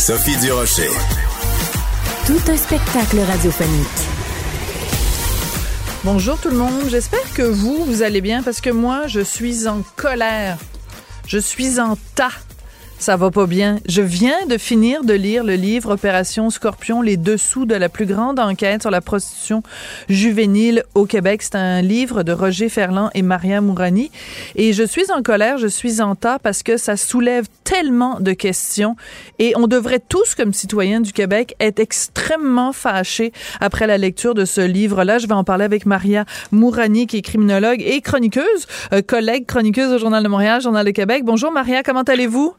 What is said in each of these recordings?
Sophie Durocher. Tout un spectacle radiophonique. Bonjour tout le monde, j'espère que vous, vous allez bien parce que moi, je suis en colère. Je suis en tas ça va pas bien. Je viens de finir de lire le livre Opération Scorpion, les dessous de la plus grande enquête sur la prostitution juvénile au Québec. C'est un livre de Roger Ferland et Maria Mourani. Et je suis en colère, je suis en tas parce que ça soulève tellement de questions et on devrait tous, comme citoyens du Québec, être extrêmement fâchés après la lecture de ce livre-là. Je vais en parler avec Maria Mourani, qui est criminologue et chroniqueuse, euh, collègue chroniqueuse au Journal de Montréal, Journal de Québec. Bonjour Maria, comment allez-vous?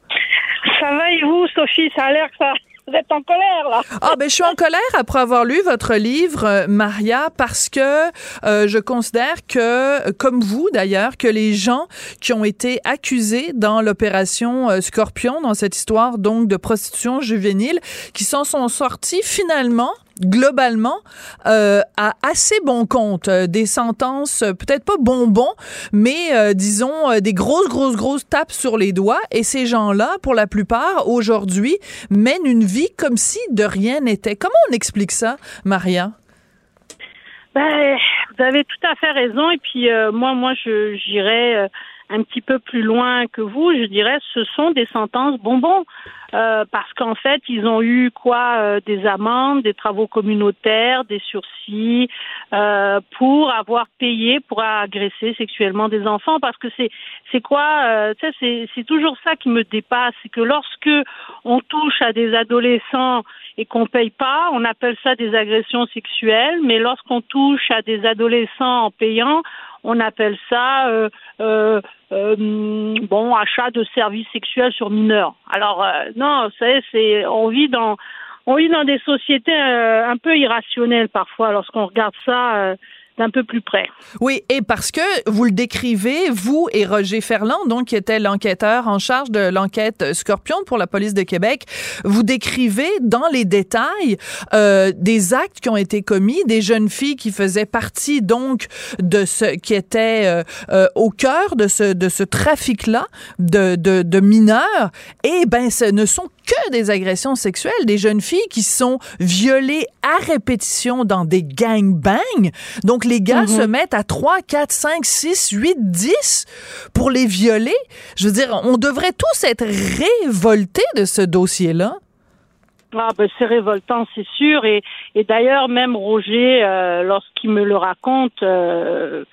Ça va et vous, Sophie? Ça a l'air que ça. Vous êtes en colère, là. Ah, ben, je suis en colère après avoir lu votre livre, euh, Maria, parce que euh, je considère que, comme vous d'ailleurs, que les gens qui ont été accusés dans l'opération euh, Scorpion, dans cette histoire donc de prostitution juvénile, qui s'en sont sortis finalement globalement euh, à assez bon compte euh, des sentences euh, peut-être pas bonbons mais disons des grosses grosses grosses tapes sur les doigts. Et ces gens-là pour la plupart aujourd'hui mènent une vie comme si de rien n'était. Comment on explique ça Maria? Ben, vous avez tout à fait raison. Et puis moi moi je j'irais un petit peu plus loin que vous, je dirais ce sont des sentences bonbons. Euh, parce qu'en fait, ils ont eu quoi euh, Des amendes, des travaux communautaires, des sursis euh, pour avoir payé pour agresser sexuellement des enfants. Parce que c'est c'est quoi sais, c'est c'est toujours ça qui me dépasse, c'est que lorsque on touche à des adolescents et qu'on paye pas, on appelle ça des agressions sexuelles. Mais lorsqu'on touche à des adolescents en payant, on appelle ça euh, euh, euh, bon achat de services sexuels sur mineurs. Alors non, c'est c'est on vit dans on vit dans des sociétés un peu irrationnelles parfois lorsqu'on regarde ça d'un peu plus près. Oui, et parce que vous le décrivez, vous et Roger Ferland, donc qui était l'enquêteur en charge de l'enquête Scorpion pour la police de Québec, vous décrivez dans les détails euh, des actes qui ont été commis, des jeunes filles qui faisaient partie donc de ce qui était euh, euh, au cœur de ce de ce trafic-là de, de, de mineurs. Et ben, ce ne sont que des agressions sexuelles, des jeunes filles qui sont violées à répétition dans des gangbangs. Donc, les gars se mhm. mettent à 3, 4, 5, 6, 8, 10 pour les violer. Je veux dire, on devrait tous être révoltés de ce dossier-là. Ah ben c'est révoltant, c'est sûr. Et, et d'ailleurs, même Roger, euh, lorsqu'il me le raconte euh,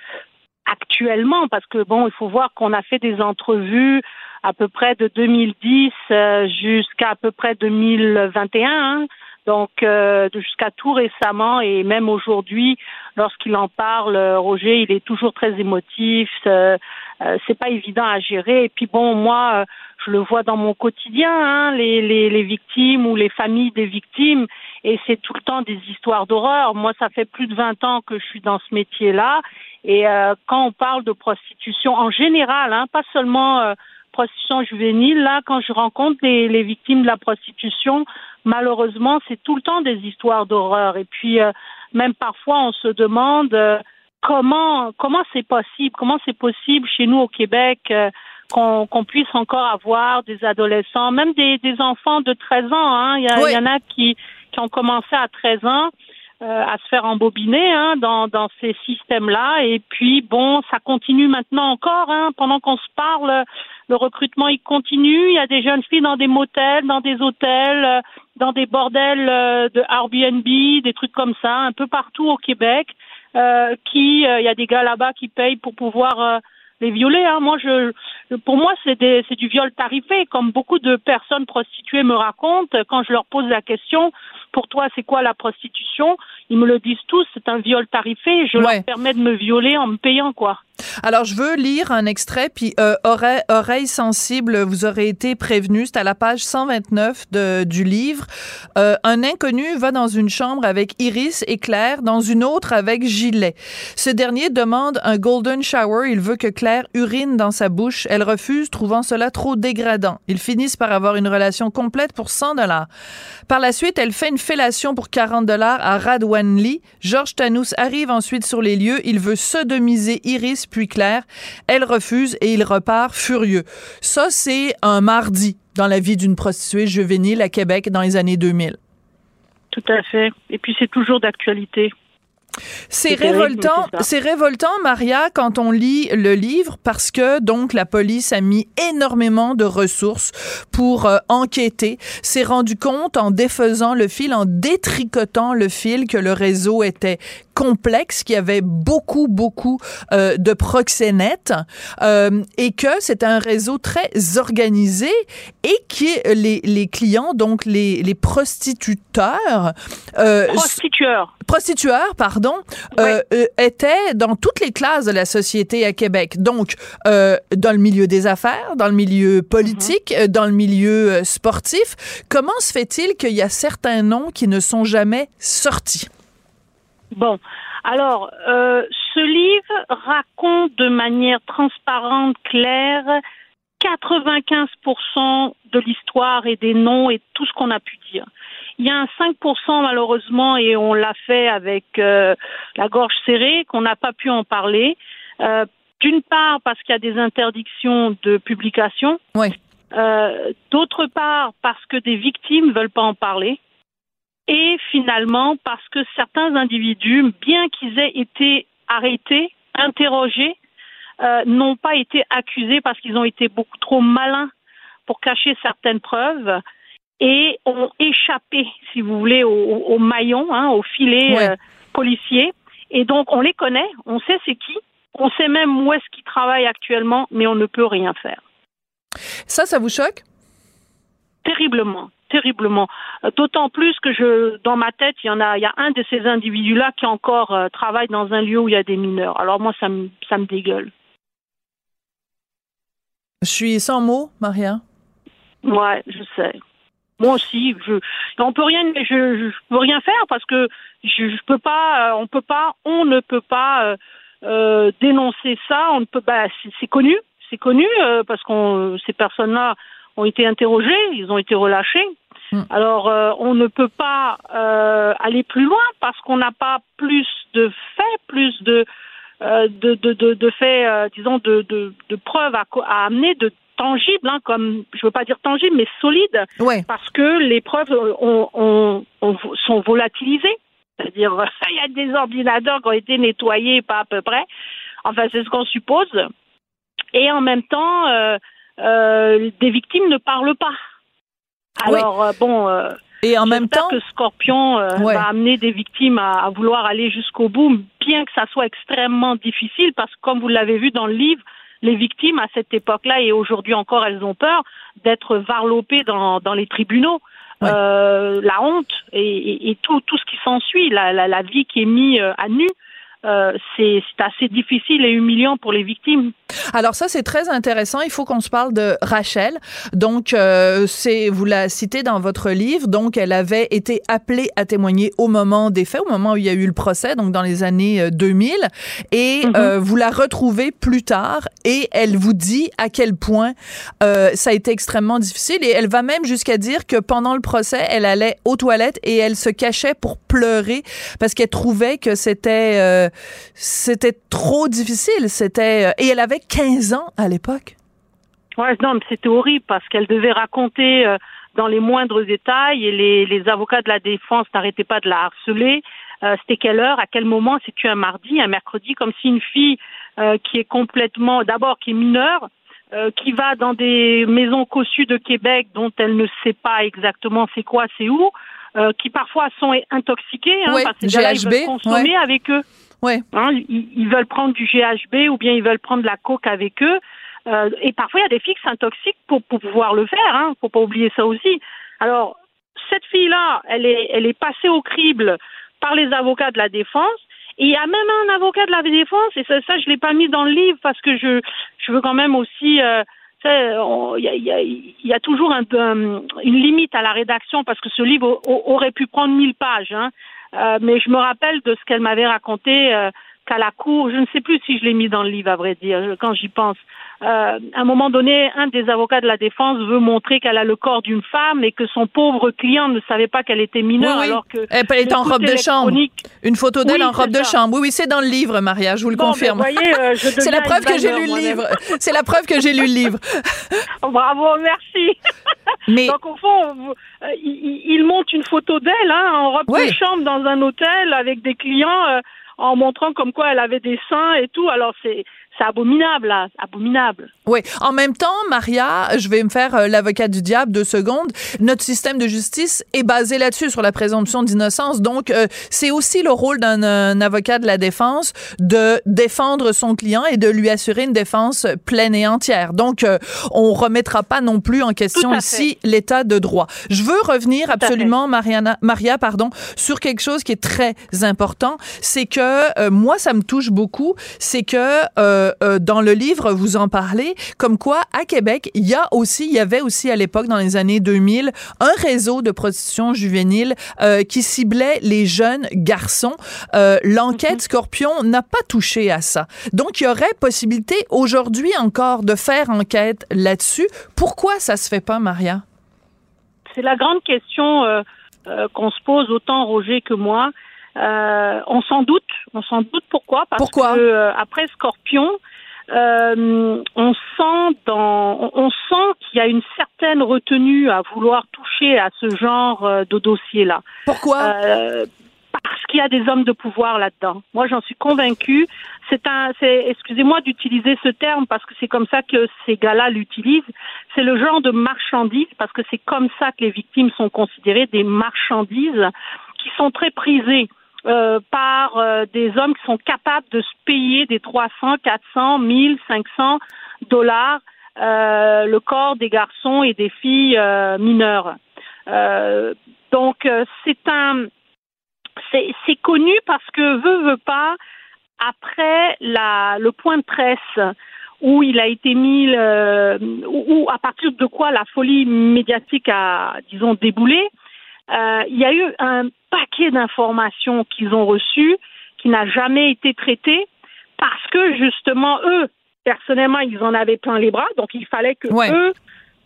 actuellement, parce que bon, il faut voir qu'on a fait des entrevues à peu près de 2010 euh, jusqu'à à peu près 2021. Hein. Donc euh, jusqu'à tout récemment et même aujourd'hui, lorsqu'il en parle, euh, Roger, il est toujours très émotif. Euh, c'est pas évident à gérer. Et puis bon, moi, je le vois dans mon quotidien, hein, les, les, les, victimes ou les familles des victimes, et c'est tout le temps des histoires d'horreur. Moi, ça fait plus de 20 ans que je suis dans ce métier-là, et quand on parle de prostitution en général, hein, pas seulement prostitution juvénile, là, quand je rencontre les, les victimes de la prostitution, malheureusement, c'est tout le temps des histoires d'horreur. Et puis, euh, même parfois, on se demande euh, comment comment c'est possible, comment c'est possible chez nous au Québec euh, qu'on puisse encore avoir des adolescents, même des, des enfants de 13 ans. Hein. Il, y, il y en a qui, qui ont commencé à 13 ans. à se faire embobiner hein, dans, dans ces systèmes-là. Et puis, bon, ça continue maintenant encore. Hein, pendant qu'on se parle, le recrutement, il continue. Il y a des jeunes filles dans des motels, dans des hôtels, euh, dans des bordels euh, de Airbnb, des trucs comme ça, un peu partout au Québec. Euh, qui, il y a des gars là-bas qui payent pour pouvoir les violer. Hein. Moi, je, pour moi, c'est c'est du viol tarifé, comme beaucoup de personnes prostituées me racontent. Quand je leur pose la question, pour toi, c'est quoi la prostitution? Ils me le disent tous, c'est un viol tarifé. Je leur permets de me violer en me payant, quoi. Alors, je veux lire un extrait, puis euh, oreille, oreille, sensible, vous aurez été prévenu. C'est à la page 129 de, du livre. Euh, un inconnu va dans une chambre avec Iris et Claire, dans une autre avec Gilet. Ce dernier demande un golden shower. Il veut que Claire urine dans sa bouche. Elle refuse, trouvant cela trop dégradant. Ils finissent par avoir une relation complète pour 100 dollars. Par la suite, elle fait une fellation pour 40 dollars à Radwanli. Georges Tanous arrive ensuite sur les lieux. Il veut sodomiser Iris puis Claire. Elle refuse et il repart furieux. Ça, c'est un mardi dans la vie d'une prostituée juvénile à Québec dans les années 2000. Tout à fait. Et puis c'est toujours d'actualité. C'est révoltant, c'est révoltant, Maria, quand on lit le livre, parce que donc la police a mis énormément de ressources pour euh, enquêter. S'est rendu compte en défaisant le fil, en détricotant le fil, que le réseau était complexe, qu'il y avait beaucoup, beaucoup euh, de proxénètes euh, et que c'est un réseau très organisé et qui les, les clients, donc les, les prostituteurs, euh, prostitueurs, prostitueurs, pardon, euh, euh, étaient dans toutes les classes de la société à Québec. Donc, euh, dans le milieu des affaires, dans le milieu politique, mm-hmm. dans le milieu sportif. Comment se fait-il qu'il y a certains noms qui ne sont jamais sortis? Bon, alors, euh, ce livre raconte de manière transparente, claire, 95% de l'histoire et des noms et tout ce qu'on a pu dire. Il y a un 5% malheureusement, et on l'a fait avec euh, la gorge serrée, qu'on n'a pas pu en parler. Euh, D'une part parce qu'il y a des interdictions de publication. Oui. Euh, D'autre part parce que des victimes veulent pas en parler et finalement parce que certains individus, bien qu'ils aient été arrêtés, interrogés, euh, n'ont pas été accusés parce qu'ils ont été beaucoup trop malins pour cacher certaines preuves et ont échappé, si vous voulez, au, au maillon, hein, au filet Ouais. euh, policier. Et donc on les connaît, on sait c'est qui, on sait même où est-ce qu'ils travaillent actuellement, mais on ne peut rien faire. Ça, ça vous choque? Terriblement, terriblement. Euh, D'autant plus que je, dans ma tête, il y en a, il y a un de ces individus-là qui encore euh, travaille dans un lieu où il y a des mineurs. Alors moi, ça me, ça me dégueule. Je suis sans mots, Maria. Ouais, je sais. Moi aussi, je, on peut rien, je, je, je peux rien faire parce que je, je peux pas, euh, on peut pas, on ne peut pas euh, dénoncer ça. On ne peut, bah, c'est connu, c'est connu parce qu'on, ces personnes-là ont été interrogées, ils ont été relâchés. Hmm. Alors, euh, on ne peut pas euh, aller plus loin parce qu'on n'a pas plus de faits, plus de euh, de, de, de, de faits, disons, de, de, de preuves à, à amener, de tangibles, hein, comme je veux pas dire tangibles, mais solides, Ouais. parce que les preuves ont, ont- ont- sont volatilisées. C'est-à-dire, il y a des ordinateurs qui ont été nettoyés, pas à peu près. Enfin, c'est ce qu'on suppose. Et en même temps, euh, euh, des victimes ne parlent pas. Alors, euh, bon, euh, Et en même temps, que Scorpion euh, Ouais. va amener des victimes à, à vouloir aller jusqu'au bout, bien que ça soit extrêmement difficile, parce que comme vous l'avez vu dans le livre, les victimes à cette époque-là et aujourd'hui encore, elles ont peur d'être varlopées dans, dans les tribunaux. Ouais. Euh, la honte et, et- et tout, tout ce qui s'ensuit, la, la, la vie qui est mise euh, à nu, euh, c'est assez difficile et humiliant pour les victimes. Alors ça c'est très intéressant. Il faut qu'on se parle de Rachel. Donc euh, c'est vous la citez dans votre livre. Donc elle avait été appelée à témoigner au moment des faits, au moment où il y a eu le procès, donc dans les années euh, 2000. Et Mhm. euh, vous la retrouvez plus tard et elle vous dit à quel point euh, ça a été extrêmement difficile. Et elle va même jusqu'à dire que pendant le procès, elle allait aux toilettes et elle se cachait pour pleurer parce qu'elle trouvait que c'était euh, c'était trop difficile. C'était euh, et elle avait 15 ans à l'époque. Ouais, non, mais c'était horrible parce qu'elle devait raconter euh, dans les moindres détails et les, les avocats de la défense n'arrêtaient pas de la harceler. Euh, c'était quelle heure, à quel moment, c'est-tu un mardi, un mercredi, comme si une fille qui est complètement, d'abord qui est mineure, euh, qui va dans des maisons cossues de Québec dont elle ne sait pas exactement c'est quoi, c'est où, euh, qui parfois sont intoxiqués, hein, Ouais, parce que consommer avec eux. Ouais. Hein, ils, veulent prendre du GHB ou bien ils veulent prendre de la coke avec eux. Euh, et parfois, il y a des filles qui pour, pour pouvoir le faire. Hein. faut pas oublier ça aussi. Alors, cette fille-là, elle est, elle est passée au crible par les avocats de la défense Et il y a même un avocat de la défense, et ça, ça je l'ai pas mis dans le livre parce que je, je veux quand même aussi. Euh, il y a, y, y a, toujours un, une limite à la rédaction parce que ce livre aurait pu prendre mille pages. Hein. Euh, mais je me rappelle de ce qu'elle m'avait raconté euh, qu'à la cour, je ne sais plus si je l'ai mis dans le livre à vrai dire, quand j'y pense. Euh, à un moment donné, un des avocats de la défense veut montrer qu'elle a le corps d'une femme et que son pauvre client ne savait pas qu'elle était mineure alors que elle était en robe de chambre. Une photo d'elle en robe de chambre. Oui, oui, c'est dans le livre, Maria, je vous le confirme. Euh, c'est la preuve que j'ai lu le livre. C'est la preuve que j'ai lu le livre. Bravo, merci. Mais donc au fond, euh, il, monte une photo d'elle hein, en robe de chambre dans un hôtel avec des clients en montrant comme quoi elle avait des seins et tout. Alors c'est c'est abominable, là, abominable. Oui. En même temps, Maria, je vais me faire euh, l'avocat du diable deux secondes. Notre système de justice est basé là-dessus, sur la présomption d'innocence. Donc, euh, c'est aussi le rôle d'un avocat de la défense de défendre son client et de lui assurer une défense pleine et entière. Donc, euh, on remettra pas non plus en question ici l'état de droit. Je veux revenir absolument, Mariana, Maria, pardon, sur quelque chose qui est très important. C'est que moi, ça me touche beaucoup. C'est que dans le livre, vous en parlez comme quoi à Québec, il y a aussi, il y avait aussi à l'époque dans les années 2000 un réseau de prostitution juvénile euh, qui ciblait les jeunes garçons. Euh, L'enquête mhm. Scorpion n'a pas touché à ça. Donc il y aurait possibilité aujourd'hui encore de faire enquête là-dessus. Pourquoi ça se fait pas, Maria? C'est la grande question euh, euh, qu'on se pose autant Roger que moi. Euh, on s'en doute, on s'en doute pourquoi Parce pourquoi que euh, après Scorpion, euh, on sent dans, on sent qu'il y a une certaine retenue à vouloir toucher à ce genre de dossier-là. Pourquoi? Parce qu'il y a des hommes de pouvoir là-dedans. Moi, j'en suis convaincue. C'est un, c'est, excusez-moi d'utiliser ce terme parce que c'est comme ça que ces gars-là l'utilisent. C'est le genre de marchandises parce que c'est comme ça que les victimes sont considérées des marchandises qui sont très prisées. Euh, par euh, des hommes qui sont capables de se payer des 300, 400, 1000, 500 dollars euh, le corps des garçons et des filles mineures. donc c'est un c'est connu parce que veut veut pas après la le point de presse où il a été mis où, à partir de quoi la folie médiatique a disons déboulé il y a eu un paquet d'informations qu'ils ont reçues qui n'a jamais été traité parce que justement eux, personnellement, ils en avaient plein les bras, donc il fallait que eux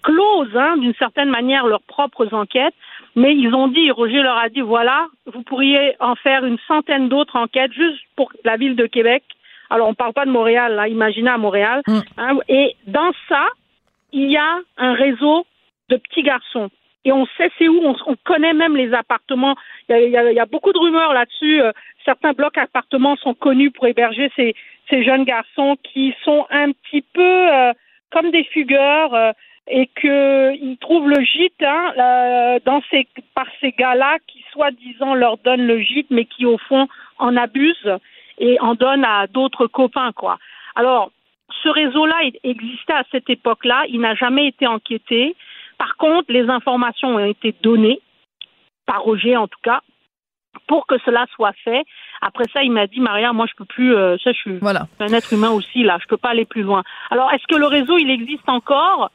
closent hein, d'une certaine manière leurs propres enquêtes. Mais ils ont dit, Roger leur a dit, voilà, vous pourriez en faire une centaine d'autres enquêtes juste pour la ville de Québec. Alors on ne parle pas de Montréal, là, imaginez à Montréal. Mm. Hein, et dans ça, il y a un réseau de petits garçons et on sait c'est où, on, connaît même les appartements. Il y a, beaucoup de rumeurs là-dessus. Euh, certains blocs appartements sont connus pour héberger ces, jeunes garçons qui sont un petit peu euh, comme des fugueurs euh, et qu'ils trouvent le gîte hein, dans ces, par ces gars-là qui soi-disant leur donnent le gîte mais qui au fond en abusent et en donnent à d'autres copains quoi. Alors ce réseau-là existait à cette époque-là, il n'a jamais été enquêté. Par contre, les informations ont été données, par Roger en tout cas, pour que cela soit fait. Après ça, il m'a dit, Maria, moi, je peux plus, euh, ça, je suis un être humain aussi, là, je peux pas aller plus loin. Alors, est-ce que le réseau, il existe encore?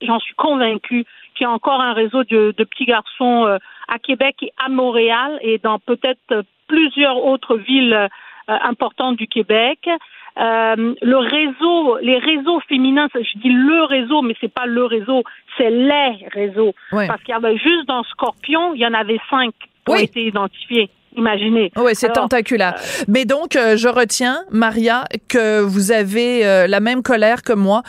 J'en suis convaincue qu'il y a encore un réseau de, petits garçons euh, à Québec et à Montréal et dans peut-être plusieurs autres villes euh, importantes du Québec. Euh, le réseau, les réseaux féminins, je dis le réseau, mais c'est pas le réseau, c'est les réseaux. Parce qu'il y avait juste dans Scorpion, il y en avait cinq qui ont été identifiés. Imaginez. Oui, c'est tentaculaire. Euh, Mais donc, euh, je retiens, Maria, que vous avez euh, la même colère que moi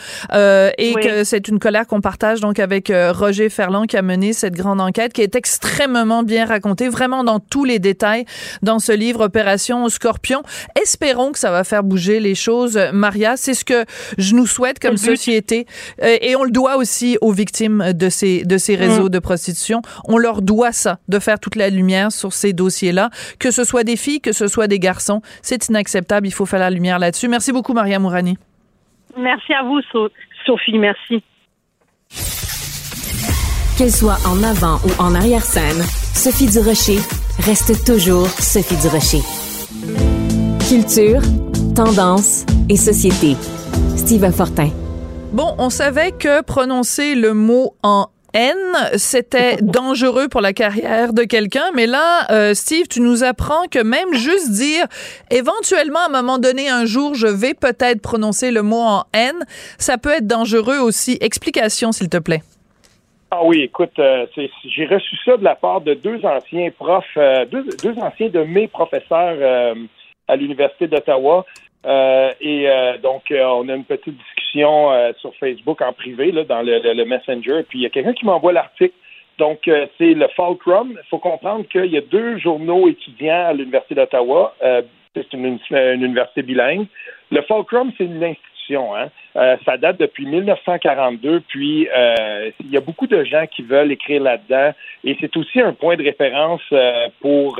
et que c'est une colère qu'on partage donc avec Roger Ferland qui a mené cette grande enquête qui est extrêmement bien racontée, vraiment dans tous les détails dans ce livre Opération Scorpion. Espérons que ça va faire bouger les choses, Maria. C'est ce que je nous souhaite comme société et on le doit aussi aux victimes de ces de ces réseaux mm. de prostitution. On leur doit ça, de faire toute la lumière sur ces dossiers-là que ce soit des filles, que ce soit des garçons. C'est inacceptable. Il faut faire la lumière là-dessus. Merci beaucoup, Maria Mourani. Merci à vous, Sophie. Merci. Qu'elle soit en avant ou en arrière-scène, Sophie Durocher reste toujours Sophie Durocher. Culture, tendance et société. Steve Fortin. Bon, on savait que prononcer le mot en haine, c'était dangereux pour la carrière de quelqu'un. Mais là, euh, Steve, tu nous apprends que même juste dire éventuellement à un moment donné, un jour, je vais peut-être prononcer le mot en haine, ça peut être dangereux aussi. Explication, s'il te plaît. Ah oui, écoute, euh, j'ai reçu ça de la part de deux anciens profs, euh, deux, deux, anciens de mes professeurs à l'Université d'Ottawa. Euh, et euh, donc, euh, on a une petite discussion sur Facebook en privé, là, dans le, Messenger. Puis il y a quelqu'un qui m'envoie l'article. Donc, c'est le Fulcrum. Il faut comprendre qu'il y a deux journaux étudiants à l'Université d'Ottawa. c'est une, université bilingue. Le Fulcrum, c'est une institution. Hein. ça date depuis 1942. Puis, il y a beaucoup de gens qui veulent écrire là-dedans. Et c'est aussi un point de référence pour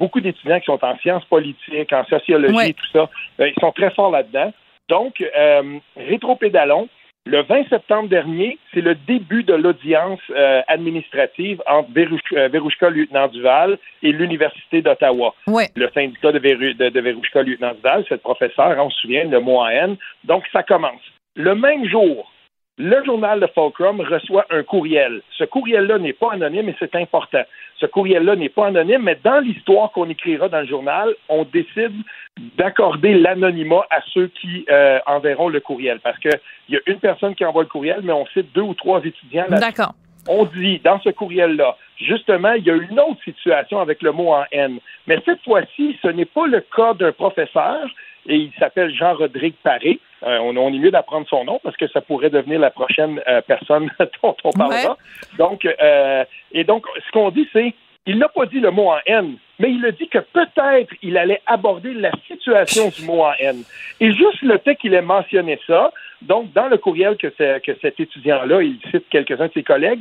beaucoup d'étudiants qui sont en sciences politiques, en sociologie, tout ça. Euh, ils sont très forts là-dedans. Donc, euh, rétropédalon, le 20 septembre dernier, c'est le début de l'audience euh, administrative entre Verouchka Lieutenant Duval et l'Université d'Ottawa. Le syndicat de, de, Lieutenant Duval, c'est le professeur, on se souvient, le mot en Donc, ça commence. Le même jour, le journal de Fulcrum reçoit un courriel. Ce courriel-là n'est pas anonyme et c'est important. Ce courriel-là n'est pas anonyme, mais dans l'histoire qu'on écrira dans le journal, on décide d'accorder l'anonymat à ceux qui euh, enverront le courriel. Parce qu'il y a une personne qui envoie le courriel, mais on cite deux ou trois étudiants. D'accord. On dit dans ce courriel-là, justement, il y a une autre situation avec le mot en N. Mais cette fois-ci, ce n'est pas le cas d'un professeur, et il s'appelle Jean-Rodrigue Paré. Euh, on, est mieux d'apprendre son nom parce que ça pourrait devenir la prochaine euh, personne dont on parlera. Donc, euh, et donc, ce qu'on dit, c'est il n'a pas dit le mot en haine, mais il a dit que peut-être il allait aborder la situation du mot en haine. Et juste le fait qu'il ait mentionné ça, donc dans le courriel que, que cet étudiant-là, il cite quelques-uns de ses collègues,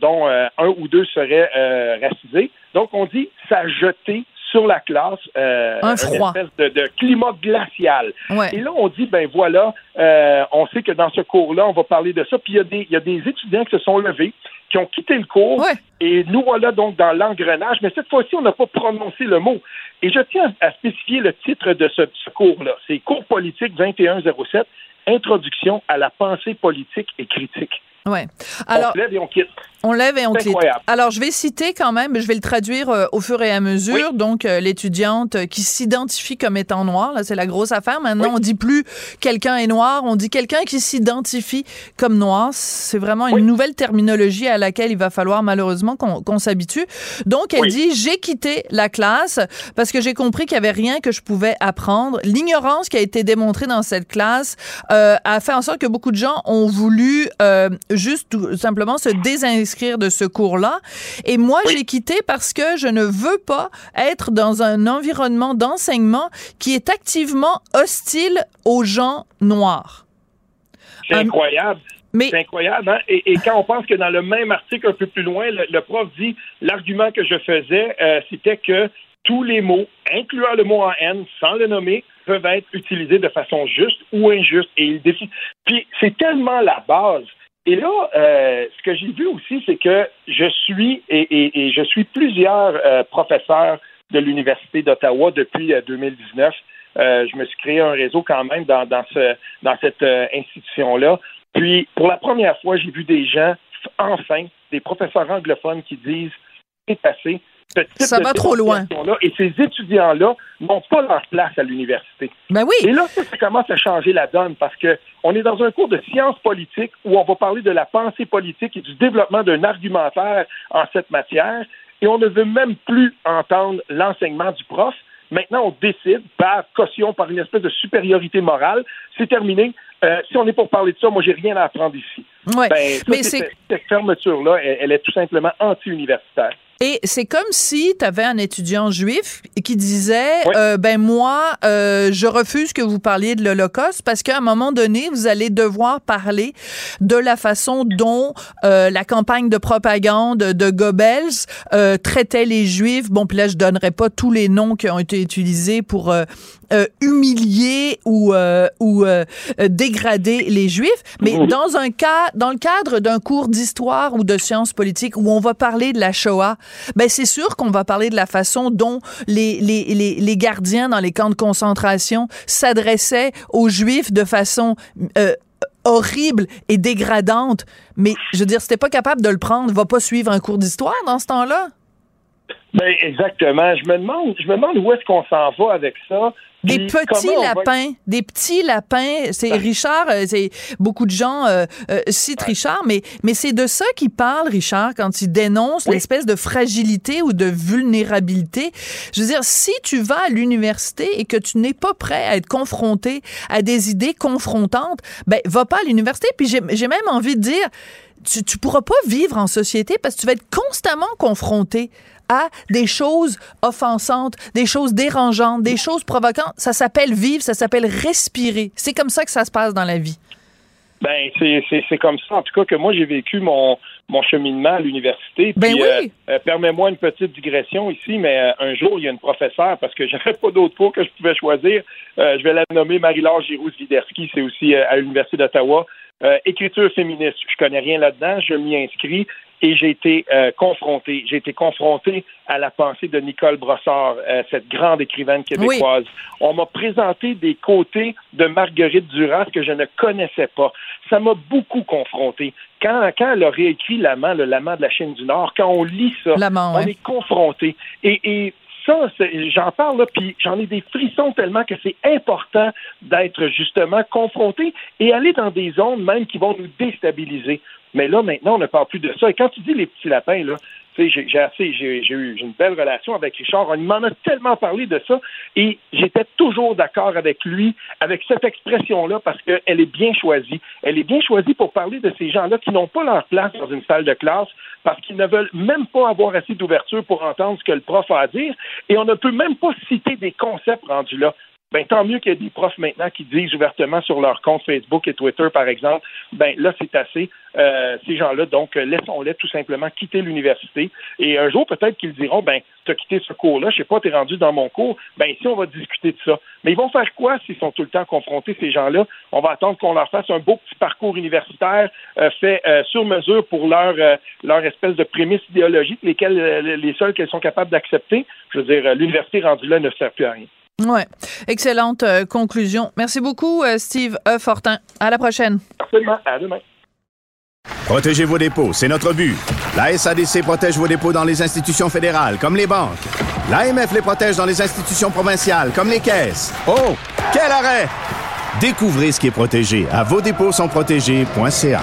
dont un ou deux seraient racisés. Donc on dit ça a jeté sur la classe euh, un froid. Une espèce de, climat glacial. Et là, on dit, ben voilà, euh, on sait que dans ce cours-là, on va parler de ça. Puis il y, a des étudiants qui se sont levés, qui ont quitté le cours. Et nous voilà donc dans l'engrenage. Mais cette fois-ci, on n'a pas prononcé le mot. Et je tiens à spécifier le titre de ce, ce cours-là. C'est Cours politique 2107, Introduction à la pensée politique et critique. Ouais. Alors, on lève et on quitte. On lève et on quitte. Alors, je vais citer quand même, je vais le traduire euh, au fur et à mesure. Donc, euh, l'étudiante qui s'identifie comme étant noire, là, c'est la grosse affaire. Maintenant, on dit plus quelqu'un est noir, on dit quelqu'un qui s'identifie comme noir. C'est vraiment une nouvelle terminologie à laquelle il va falloir malheureusement qu'on s'habitue. Donc, elle dit j'ai quitté la classe parce que j'ai compris qu'il y avait rien que je pouvais apprendre. L'ignorance qui a été démontrée dans cette classe euh, a fait en sorte que beaucoup de gens ont voulu juste tout simplement se désinscrire de ce cours-là. Et moi, j'ai quitté parce que je ne veux pas être dans un environnement d'enseignement qui est activement hostile aux gens noirs. C'est incroyable. Mais... C'est incroyable. Hein? Et, quand on pense que dans le même article un peu plus loin, le, prof dit l'argument que je faisais, euh, c'était que tous les mots, incluant le mot en N, sans le nommer, peuvent être utilisés de façon juste ou injuste. Et il défie. Puis c'est tellement la base et là, euh, ce que j'ai vu aussi, c'est que je suis et, je suis plusieurs euh, professeurs de l'Université d'Ottawa depuis 2019. Euh, je me suis créé un réseau quand même dans, dans, ce, dans cette institution-là. Puis, pour la première fois, j'ai vu des gens, enfin, des professeurs anglophones qui disent c'est ça va trop loin. Et ces étudiants-là n'ont pas leur place à l'université. Ben oui. Et là, ça, commence à changer la donne parce que on est dans un cours de sciences politiques où on va parler de la pensée politique et du développement d'un argumentaire en cette matière. Et on ne veut même plus entendre l'enseignement du prof. Maintenant, on décide par caution, par une espèce de supériorité morale. C'est terminé. Euh, si on est pour parler de ça, moi, j'ai rien à apprendre ici. Ouais. Ben, mais cette, cette fermeture-là, elle, est tout simplement anti-universitaire. Et c'est comme si tu avais un étudiant juif qui disait euh, ben moi euh, je refuse que vous parliez de l'Holocauste parce qu'à un moment donné vous allez devoir parler de la façon dont euh, la campagne de propagande de Goebbels traitait les juifs. Bon puis là je donnerai pas tous les noms qui ont été utilisés pour humilier ou ou dégrader les juifs, mais mmh. dans un cas dans le cadre d'un cours d'histoire ou de sciences politiques où on va parler de la Shoah ben c'est sûr qu'on va parler de la façon dont les, les, les, gardiens dans les camps de concentration s'adressaient aux Juifs de façon euh, horrible et dégradante. Mais je veux dire, si t'es pas capable de le prendre, va pas suivre un cours d'histoire dans ce temps-là. Ben exactement. Je me demande, je me demande où est-ce qu'on s'en va avec ça. Des petits lapins, des petits lapins. C'est Richard, euh, c'est beaucoup de gens euh, euh, citent Richard, mais mais c'est de ça qu'il parle, Richard, quand il dénonce l'espèce de fragilité ou de vulnérabilité. Je veux dire, si tu vas à l'université et que tu n'es pas prêt à être confronté à des idées confrontantes, ben va pas à l'université. Puis j'ai même envie de dire, tu, tu pourras pas vivre en société parce que tu vas être constamment confronté à des choses offensantes, des choses dérangeantes, des choses provocantes. Ça s'appelle vivre, ça s'appelle respirer. C'est comme ça que ça se passe dans la vie. Ben, c'est comme ça, en tout cas, que moi, j'ai vécu mon, mon cheminement à l'université. Ben oui. Euh, euh, permets-moi une petite digression ici, mais euh, un jour, il y a une professeure, parce que j'avais pas d'autre cours que je pouvais choisir, je vais la nommer Marie-Laure Giroux-Widerski, c'est aussi à l'Université d'Ottawa. Écriture féministe, je connais rien là-dedans, je m'y inscris et j'ai été euh, confronté. J'ai été confronté à la pensée de Nicole Brossard, euh, cette grande écrivaine québécoise. On m'a présenté des côtés de Marguerite Duras que je ne connaissais pas. Ça m'a beaucoup confronté. Quand, quand elle a réécrit L'amant, le L'amant de la Chine du Nord, quand on lit ça, on est confronté. Et, et ça, j'en parle là, puis j'en ai des frissons tellement que c'est important d'être justement confronté et aller dans des zones même qui vont nous déstabiliser. Mais là, maintenant, on ne parle plus de ça. Et quand tu dis les petits lapins, là, j'ai eu une belle relation avec Richard. On m'en a tellement parlé de ça et j'étais toujours d'accord avec lui, avec cette expression-là, parce qu'elle est bien choisie. Elle est bien choisie pour parler de ces gens-là qui n'ont pas leur place dans une salle de classe parce qu'ils ne veulent même pas avoir assez d'ouverture pour entendre ce que le prof a à dire et on ne peut même pas citer des concepts rendus là ben tant mieux qu'il y ait des profs maintenant qui disent ouvertement sur leur compte Facebook et Twitter, par exemple, ben là, c'est assez. Euh, ces gens-là, donc, laissons-les tout simplement quitter l'université. Et un jour, peut-être qu'ils diront, ben, tu as quitté ce cours-là, je sais pas, tu es rendu dans mon cours, ben ici, on va discuter de ça. Mais ils vont faire quoi s'ils sont tout le temps confrontés, ces gens-là? On va attendre qu'on leur fasse un beau petit parcours universitaire euh, fait euh, sur mesure pour leur, leur espèce de prémices idéologiques, lesquelles, les seules qu'elles sont capables d'accepter. Je veux dire, l'université rendue là ne sert plus à rien. Ouais, excellente euh, conclusion. Merci beaucoup, euh, Steve e. Fortin. À la prochaine. Absolument. À demain. Protégez vos dépôts, c'est notre but. La SADC protège vos dépôts dans les institutions fédérales, comme les banques. L'AMF les protège dans les institutions provinciales, comme les caisses. Oh, quel arrêt! Découvrez ce qui est protégé à vos dépôts sont protégés.ca.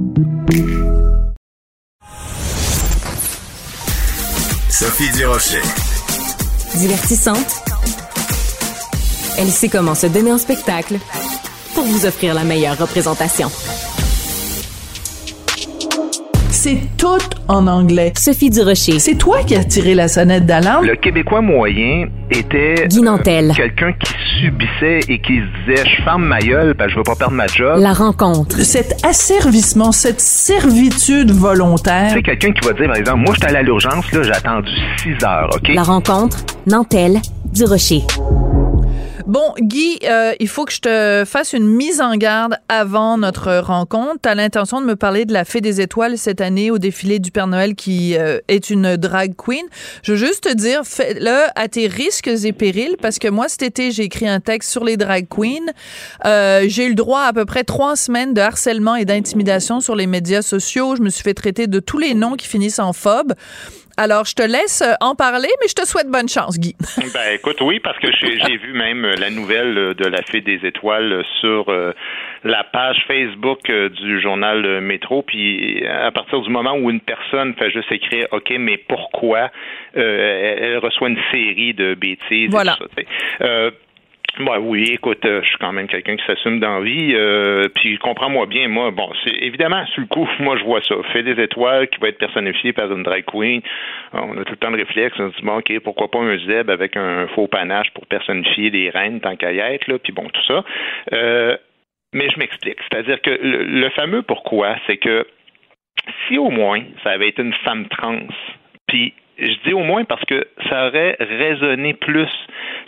Sophie Durocher. Divertissante. Elle sait comment se donner en spectacle pour vous offrir la meilleure représentation. C'est tout en anglais. Sophie Durocher. C'est toi qui as tiré la sonnette d'alarme? Le Québécois moyen était Guy Nantel. euh, quelqu'un qui subissait et qui se disait je ferme ma gueule parce que je veux pas perdre ma job. La rencontre. Cet asservissement, cette servitude volontaire. C'est quelqu'un qui va dire par exemple moi j'étais allé à l'urgence là, j'ai attendu 6 heures, OK? La rencontre. Nantel. Durocher. Bon, Guy, euh, il faut que je te fasse une mise en garde avant notre rencontre. Tu as l'intention de me parler de la Fée des Étoiles cette année au défilé du Père Noël qui euh, est une drag queen. Je veux juste te dire, fais-le à tes risques et périls parce que moi, cet été, j'ai écrit un texte sur les drag queens. Euh, j'ai eu le droit à à peu près trois semaines de harcèlement et d'intimidation sur les médias sociaux. Je me suis fait traiter de tous les noms qui finissent en phobe. Alors, je te laisse euh, en parler, mais je te souhaite bonne chance, Guy. Ben écoute, oui, parce que j'ai vu même euh, la nouvelle euh, de la Fée des Étoiles sur euh, la page Facebook du journal Métro. Puis à partir du moment où une personne fait juste écrire OK, mais pourquoi euh, elle, reçoit une série de bêtises. et Voilà. tout ça, bah oui, écoute, euh, je suis quand même quelqu'un qui s'assume d'envie. Euh, puis comprends-moi bien, moi, bon, c'est évidemment sur le coup, moi je vois ça. Fait des étoiles qui va être personnifié par une drag queen. On a tout le temps de réflexe. On se dit bon, ok, pourquoi pas un zeb avec un faux panache pour personnifier des reines tant qu'à y être là. Puis bon, tout ça. Euh, mais je m'explique. C'est-à-dire que le, le fameux pourquoi, c'est que si au moins ça avait été une femme trans, puis je dis au moins parce que ça aurait résonné plus,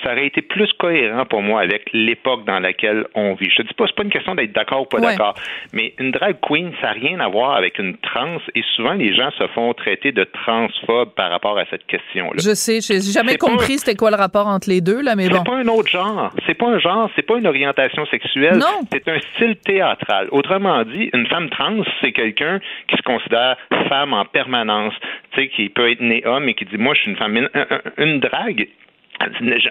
ça aurait été plus cohérent pour moi avec l'époque dans laquelle on vit. Je te dis pas, c'est pas une question d'être d'accord ou pas Ouais. d'accord, mais une drag queen, ça n'a rien à voir avec une trans et souvent les gens se font traiter de transphobes par rapport à cette question-là. Je sais, j'ai jamais compris c'était quoi le rapport entre les deux, là, mais bon. C'est pas un autre genre. C'est pas un genre. C'est pas une orientation sexuelle. Non. C'est un style théâtral. Autrement dit, une femme trans, c'est quelqu'un qui se considère femme en permanence. Tu sais, qui peut être né homme et qui dit, moi, je suis une femme. Une, une- une drague,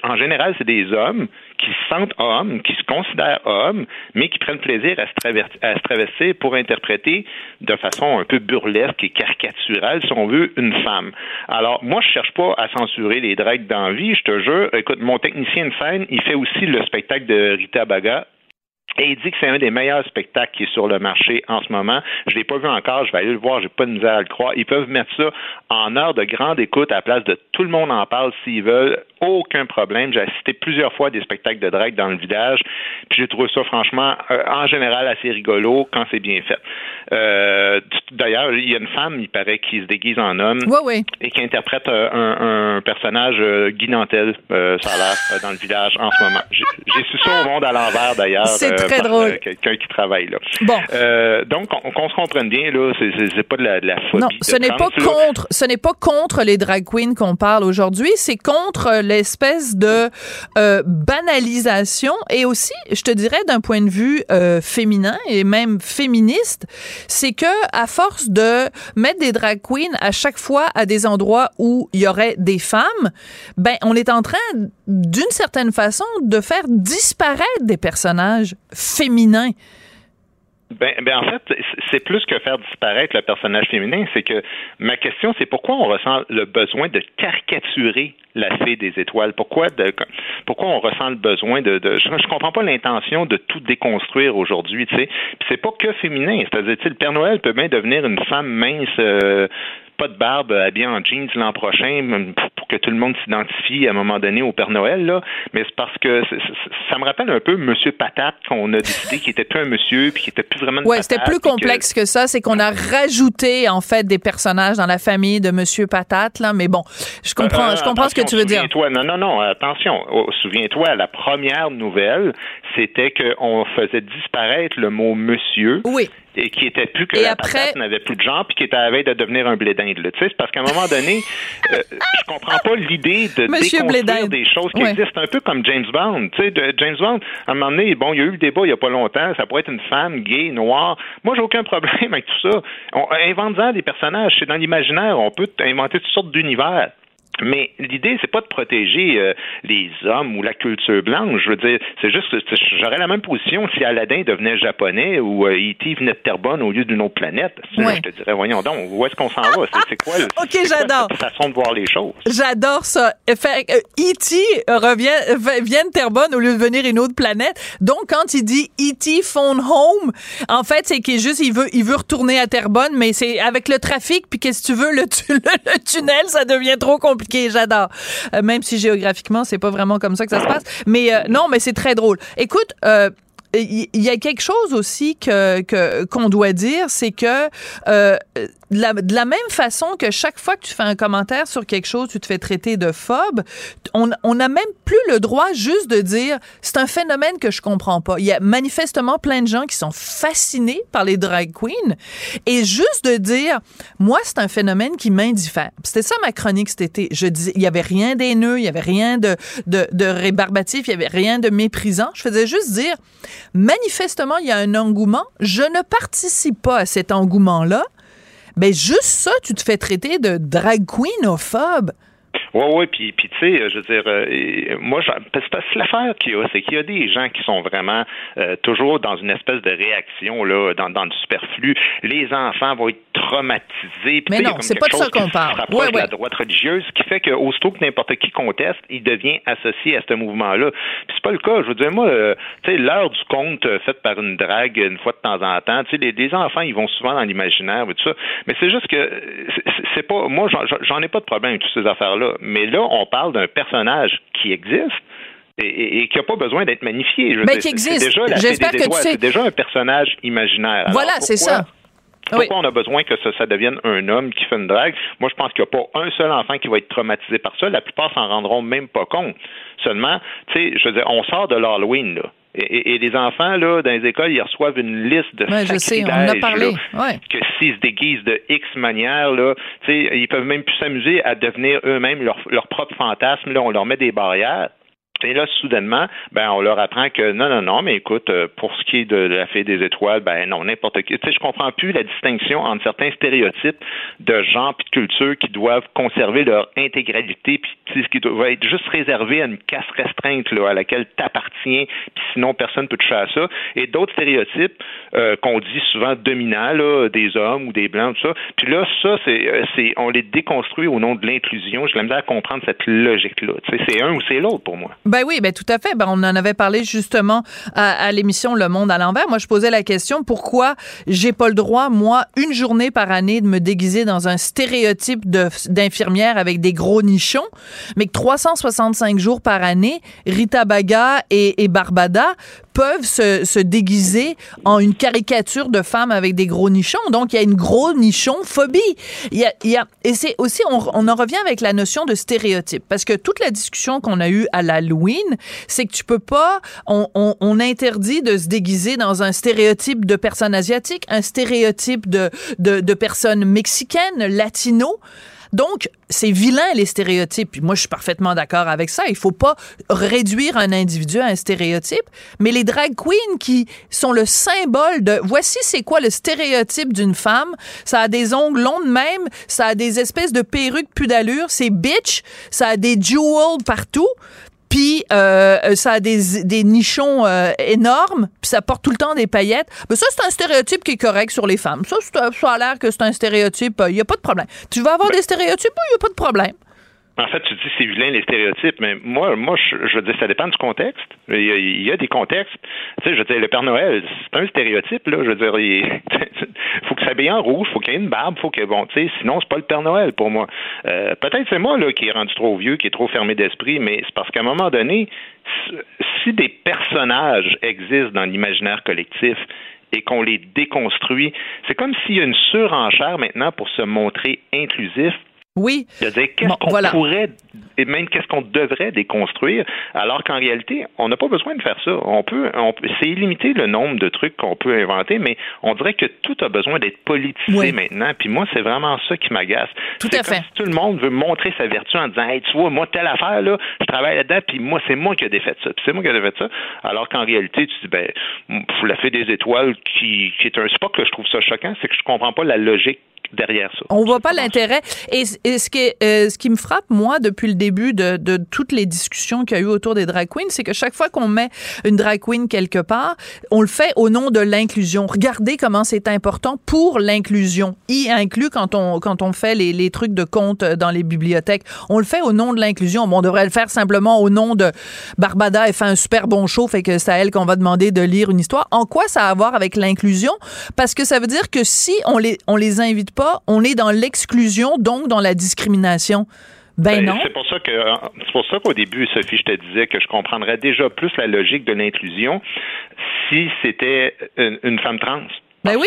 en général, c'est des hommes qui se sentent hommes, qui se considèrent hommes, mais qui prennent plaisir à se, à travestir pour interpréter de façon un peu burlesque et caricaturale, si on veut, une femme. Alors, moi, je cherche pas à censurer les dragues d'envie, je te jure. Écoute, mon technicien de scène, il fait aussi le spectacle de Rita Baga. Et il dit que c'est un des meilleurs spectacles qui est sur le marché en ce moment. Je l'ai pas vu encore, je vais aller le voir, j'ai pas de misère à le croire. Ils peuvent mettre ça en heure de grande écoute à la place de tout le monde en parle s'ils veulent. Aucun problème. J'ai assisté plusieurs fois à des spectacles de drague dans le village. Puis j'ai trouvé ça franchement, euh, en général, assez rigolo quand c'est bien fait. Euh, D'ailleurs, il y a une femme, il paraît, qui se déguise en homme et qui interprète euh, un, un personnage Guy Nantel, ça a l'air, dans le village en ce moment. J'ai su ça au monde à l'envers d'ailleurs. C'est très par, drôle. Quelqu'un qui travaille là. Bon. Donc, on- qu'on se comprenne bien là, c'est- pas de la, de la phobie. Non, ce n'est pas contre, ce n'est pas contre les drag queens qu'on parle aujourd'hui, c'est contre euh, l'espèce de euh, banalisation et aussi, je te dirais d'un point de vue euh, féminin et même féministe, c'est que à force de mettre des drag queens à chaque fois à des endroits où il y aurait des femmes, ben on est en train d'une certaine façon de faire disparaître des personnages féminins. Ben, ben en fait, c'est- plus que faire disparaître le personnage féminin. C'est que ma question, c'est pourquoi on ressent le besoin de caricaturer la fée des étoiles? Pourquoi de, pourquoi on ressent le besoin de, je, je comprends pas l'intention de tout déconstruire aujourd'hui. Tu sais, c'est pas que féminin. C'est-à-dire, le Père Noël peut bien devenir une femme mince. euh, pas de barbe, habillée en jeans l'an prochain, que tout le monde s'identifie à un moment donné au Père Noël, là. Mais c'est parce que ça me rappelle un peu Monsieur Patate qu'on a décidé qui était plus un monsieur puis qui était plus vraiment Ouais, c'était plus que- complexe que ça. C'est qu'on a rajouté, en fait, des personnages dans la famille de Monsieur Patate, là. Mais bon, je comprends, Euh, je comprends ce que tu veux dire. Souviens-toi, non, non, non, attention. Oh, Souviens-toi, la première nouvelle, c'était qu'on faisait disparaître le mot monsieur. Oui. Et qui était plus que Et la après- patate n'avait plus de genre, puis qui était à la veille de devenir un blé d'Inde. Tu sais, c'est parce qu'à un moment donné, euh, je comprends pas l'idée de Monsieur déconstruire des choses qui Ouais. existent, un peu comme James Bond. Tu sais, de- James Bond, à un moment donné, bon, il y a eu le débat il y a pas longtemps, ça pourrait être une femme gay, noire. Moi, j'ai aucun problème avec tout ça. On invente des personnages, c'est dans l'imaginaire, on peut inventer toutes sortes d'univers. Mais l'idée, c'est pas de protéger euh, les hommes ou la culture blanche. Je veux dire, c'est juste, c'est- j'aurais la même position si Aladdin devenait japonais ou euh, E.T. venait de Terrebonne au lieu d'une autre planète. Ouais. Je te dirais, voyons donc, où est-ce qu'on s'en va? C'est, quoi, Ok, j'adore. façon de voir les choses? J'adore ça. Que, euh, E.T. revient, vient de Terrebonne au lieu de venir une autre planète. Donc, quand il dit E.T. phone home, en fait, c'est qu'il est juste, il veut, il veut retourner à Terrebonne, mais c'est avec le trafic, puis qu'est-ce que tu veux, le, tu- le, le tunnel, ça devient trop compliqué. J'adore. Euh, même si géographiquement, c'est pas vraiment comme ça que ça se passe. Mais euh, non, mais c'est très drôle. Écoute, euh, il y a quelque chose aussi que que- qu'on doit dire, c'est que euh, de, la, de la même façon que chaque fois que tu fais un commentaire sur quelque chose, tu te fais traiter de phobe, on n'a même plus le droit juste de dire c'est un phénomène que je comprends pas. Il y a manifestement plein de gens qui sont fascinés par les drag queens et juste de dire moi c'est un phénomène qui m'indiffère. C'était ça ma chronique cet été. Je disais il y avait rien d'haineux, il y avait rien de de, de rébarbatif, il y avait rien de méprisant. Je faisais juste dire manifestement, il y a un engouement. Je ne participe pas à cet engouement-là. Ben, juste ça, tu te fais traiter de drag queenophobe. Oui, oui, puis, puis tu sais, je veux dire, euh, moi, c'est parce que l'affaire qu'il y a, c'est qu'il y a des gens qui sont vraiment euh, toujours dans une espèce de réaction, là, dans, dans le superflu. Les enfants vont être traumatisés. Mais non, c'est pas de ça qu'on parle. La droite religieuse, ce qui fait qu'aussitôt que n'importe qui conteste, il devient associé à ce mouvement-là. Puis c'est pas le cas. Je veux dire, moi, euh, tu sais, l'heure du conte faite par une drague une fois de temps en temps, tu sais, les, les, enfants, ils vont souvent dans l'imaginaire et tout ça. Mais c'est juste que c'est pas, moi, j'en ai pas de problème avec toutes ces affaires-là. Mais là, on parle d'un personnage qui existe. Et, qui n'a pas besoin d'être magnifié. mais qui existe. J'espère que tu sais. C'est déjà un personnage imaginaire. voilà, c'est ça. Pourquoi on a besoin que ça, devienne un homme qui fait une drague? Moi, je pense qu'il n'y a pas un seul enfant qui va être traumatisé par ça. La plupart s'en rendront même pas compte. Seulement, tu sais, je veux dire, on sort de l'Halloween, là. Et, les enfants, là, dans les écoles, ils reçoivent une liste de ouais, je sais, on a parlé. Ouais. que s'ils se déguisent de X manière, là, ils peuvent même plus s'amuser à devenir eux-mêmes leur, leur propre fantasme. Là, on leur met des barrières. Et là, soudainement, ben, on leur apprend que non, non, non, mais écoute, euh, pour ce qui est de la fée des étoiles, ben non, n'importe qui. Tu sais, je comprends plus la distinction entre certains stéréotypes de genre et de culture qui doivent conserver leur intégralité, puis ce qui doit être juste réservé à une casse restreinte là, à laquelle t'appartiens, puis sinon personne peut toucher à ça. Et d'autres stéréotypes euh, qu'on dit souvent dominants, là, des hommes ou des blancs, tout ça. Puis là, ça, c'est, euh, c'est, on les déconstruit au nom de l'inclusion. J'ai la misère comprendre cette logique-là. Tu sais, c'est un ou c'est l'autre pour moi. Ben oui, ben tout à fait. Ben on en avait parlé justement à, l'émission Le Monde à l'envers. Moi, je posais la question pourquoi j'ai pas le droit, moi, une journée par année, de me déguiser dans un stéréotype d'infirmière avec des gros nichons, mais que 365 jours par année, Rita Baga et, et Barbada peuvent se, se, déguiser en une caricature de femme avec des gros nichons. Donc, il y a une gros nichon phobie. Il y a, y a, et c'est aussi, on, on, en revient avec la notion de stéréotype. Parce que toute la discussion qu'on a eue à l'Halloween, c'est que tu peux pas, on, on, on, interdit de se déguiser dans un stéréotype de personne asiatique, un stéréotype de, de, de personne mexicaine, latino. Donc, c'est vilain, les stéréotypes. Puis moi, je suis parfaitement d'accord avec ça. Il faut pas réduire un individu à un stéréotype. Mais les drag queens qui sont le symbole de voici c'est quoi le stéréotype d'une femme. Ça a des ongles longs de même. Ça a des espèces de perruques plus d'allure. C'est bitch. Ça a des jewels partout. Puis euh, ça a des, des nichons euh, énormes, puis ça porte tout le temps des paillettes. Mais ça, c'est un stéréotype qui est correct sur les femmes. Ça, ça a l'air que c'est un stéréotype. Il n'y a pas de problème. Tu vas avoir des stéréotypes, il n'y a pas de problème. En fait, tu dis c'est vilain les stéréotypes, mais moi, moi, je, veux dire, ça dépend du contexte. Il y a, des contextes. Tu sais, je veux dire, le Père Noël, c'est un stéréotype, là. Je veux dire, il faut que ça s'habille en rouge, faut qu'il y ait une barbe, faut que bon, tu sais, sinon c'est pas le Père Noël pour moi. Euh, peut-être c'est moi là qui est rendu trop vieux, qui est trop fermé d'esprit, mais c'est parce qu'à un moment donné, si des personnages existent dans l'imaginaire collectif et qu'on les déconstruit, c'est comme s'il y a une surenchère maintenant pour se montrer inclusif oui. C'est-à-dire qu'est-ce qu'on pourrait et même qu'est-ce qu'on devrait déconstruire, alors qu'en réalité, on n'a pas besoin de faire ça. On peut, on, c'est illimité le nombre de trucs qu'on peut inventer, mais on dirait que tout a besoin d'être politisé maintenant. Puis moi, c'est vraiment ça qui m'agace. Tout à fait. tout le monde veut montrer sa vertu en disant, hey, tu vois, moi telle affaire là, je travaille là-dedans, puis moi c'est moi qui ai défait ça, puis c'est moi qui ai défait ça. Alors qu'en réalité, tu dis, ben, vous la fait des étoiles qui, qui est un. C'est pas que je trouve ça choquant, c'est que je comprends pas la logique derrière ça. On voit pas l'intérêt. Et, ce, qui euh, ce qui me frappe, moi, depuis le début de, de toutes les discussions qu'il y a eu autour des drag queens, c'est que chaque fois qu'on met une drag queen quelque part, on le fait au nom de l'inclusion. Regardez comment c'est important pour l'inclusion, y inclut quand on, quand on fait les, les trucs de compte dans les bibliothèques. On le fait au nom de l'inclusion. Bon, on devrait le faire simplement au nom de Barbada, elle fait un super bon show, fait que c'est à elle qu'on va demander de lire une histoire. En quoi ça a à voir avec l'inclusion? Parce que ça veut dire que si on les, on les invite pas on est dans l'exclusion, donc dans la discrimination. Ben, ben non. C'est pour ça que c'est pour ça qu'au début, Sophie, je te disais que je comprendrais déjà plus la logique de l'inclusion si c'était une, femme trans. Ben oui.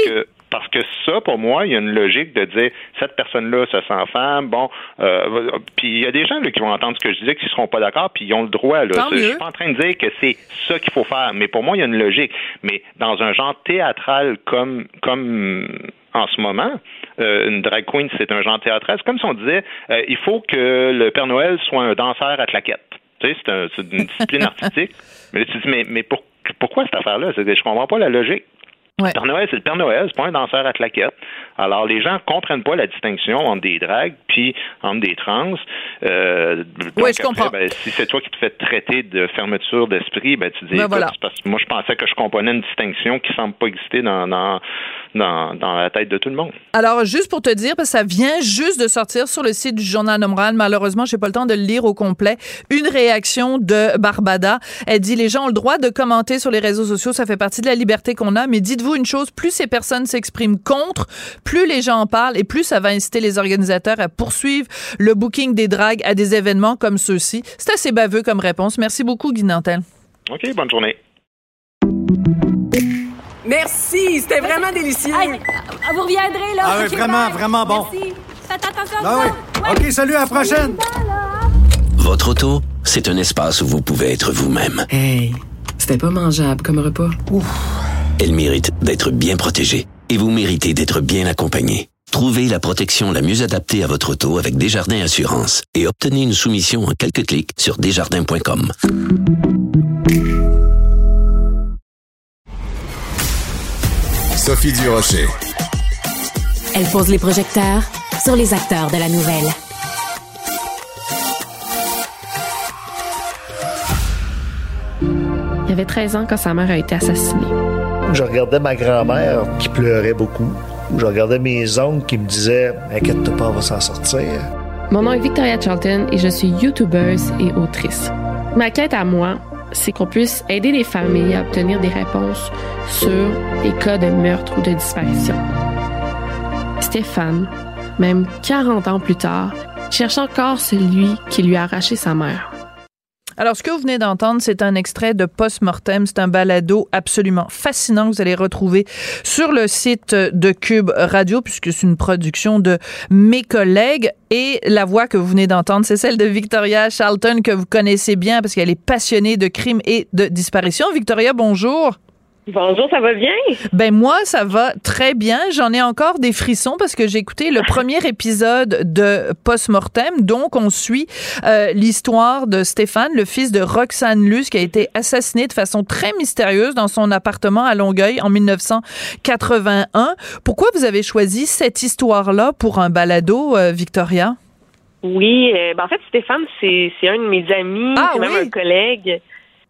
parce que ça, pour moi, il y a une logique de dire cette personne-là se sent femme. Bon, euh, puis il y a des gens qui vont entendre ce que je disais, qui ne seront pas d'accord, puis ils ont le droit. Là. Je suis pas en train de dire que c'est ça qu'il faut faire, mais pour moi, il y a une logique. Mais dans un genre théâtral comme comme en ce moment, euh, une drag queen, c'est un genre théâtral. C'est comme si on disait, euh, il faut que le Père Noël soit un danseur à claquette. Tu sais, c'est, une discipline artistique. Mais là, tu dis, mais, mais pourquoi cette affaire-là? Je comprends pas la logique. Le Père Noël, c'est le Père Noël, c'est pas un danseur à claquettes. Alors, les gens comprennent pas la distinction entre des dragues puis entre des trans. Euh, oui, je comprends. Ben, si c'est toi qui te fais traiter de fermeture d'esprit, ben, tu dis, ben voilà. parce que moi, je pensais que je comprenais une distinction qui semble pas exister dans, dans, dans, dans, la tête de tout le monde. Alors, juste pour te dire, parce que ça vient juste de sortir sur le site du Journal Moral, malheureusement, j'ai pas le temps de le lire au complet, une réaction de Barbada. Elle dit, les gens ont le droit de commenter sur les réseaux sociaux, ça fait partie de la liberté qu'on a, mais dites-vous une chose, plus ces personnes s'expriment contre, plus les gens en parlent et plus ça va inciter les organisateurs à poursuivre le booking des dragues à des événements comme ceux-ci. C'est assez baveux comme réponse. Merci beaucoup, Guy Nantel. OK, bonne journée. Merci, c'était vraiment délicieux. vous reviendrez, là. Ah oui, vraiment, vraiment bon. Merci. Faites attention Ah oui. OK, salut, à la prochaine. Votre auto, c'est un espace où vous pouvez être vous-même. Hey, c'était pas mangeable comme repas. Elle mérite d'être bien protégée et vous méritez d'être bien accompagné. Trouvez la protection la mieux adaptée à votre auto avec Desjardins Assurance et obtenez une soumission en quelques clics sur desjardins.com. Sophie Durocher. Elle pose les projecteurs sur les acteurs de la nouvelle. Il avait 13 ans quand sa mère a été assassinée. Je regardais ma grand-mère qui pleurait beaucoup. Je regardais mes oncles qui me disaient Inquiète-toi pas, on va s'en sortir. Mon nom est Victoria Charlton et je suis youtubeuse et autrice. Ma quête à moi, c'est qu'on puisse aider les familles à obtenir des réponses sur les cas de meurtre ou de disparition. Stéphane, même 40 ans plus tard, cherche encore celui qui lui a arraché sa mère. Alors, ce que vous venez d'entendre, c'est un extrait de Post-Mortem. C'est un balado absolument fascinant que vous allez retrouver sur le site de Cube Radio, puisque c'est une production de mes collègues. Et la voix que vous venez d'entendre, c'est celle de Victoria Charlton, que vous connaissez bien parce qu'elle est passionnée de crimes et de disparitions. Victoria, bonjour. Bonjour, ça va bien? Ben moi, ça va très bien. J'en ai encore des frissons parce que j'ai écouté le premier épisode de Post-Mortem. Donc, on suit euh, l'histoire de Stéphane, le fils de Roxane Luce, qui a été assassiné de façon très mystérieuse dans son appartement à Longueuil en 1981. Pourquoi vous avez choisi cette histoire-là pour un balado, euh, Victoria? Oui, euh, ben en fait, Stéphane, c'est un de mes amis, Ah c'est même un collègue.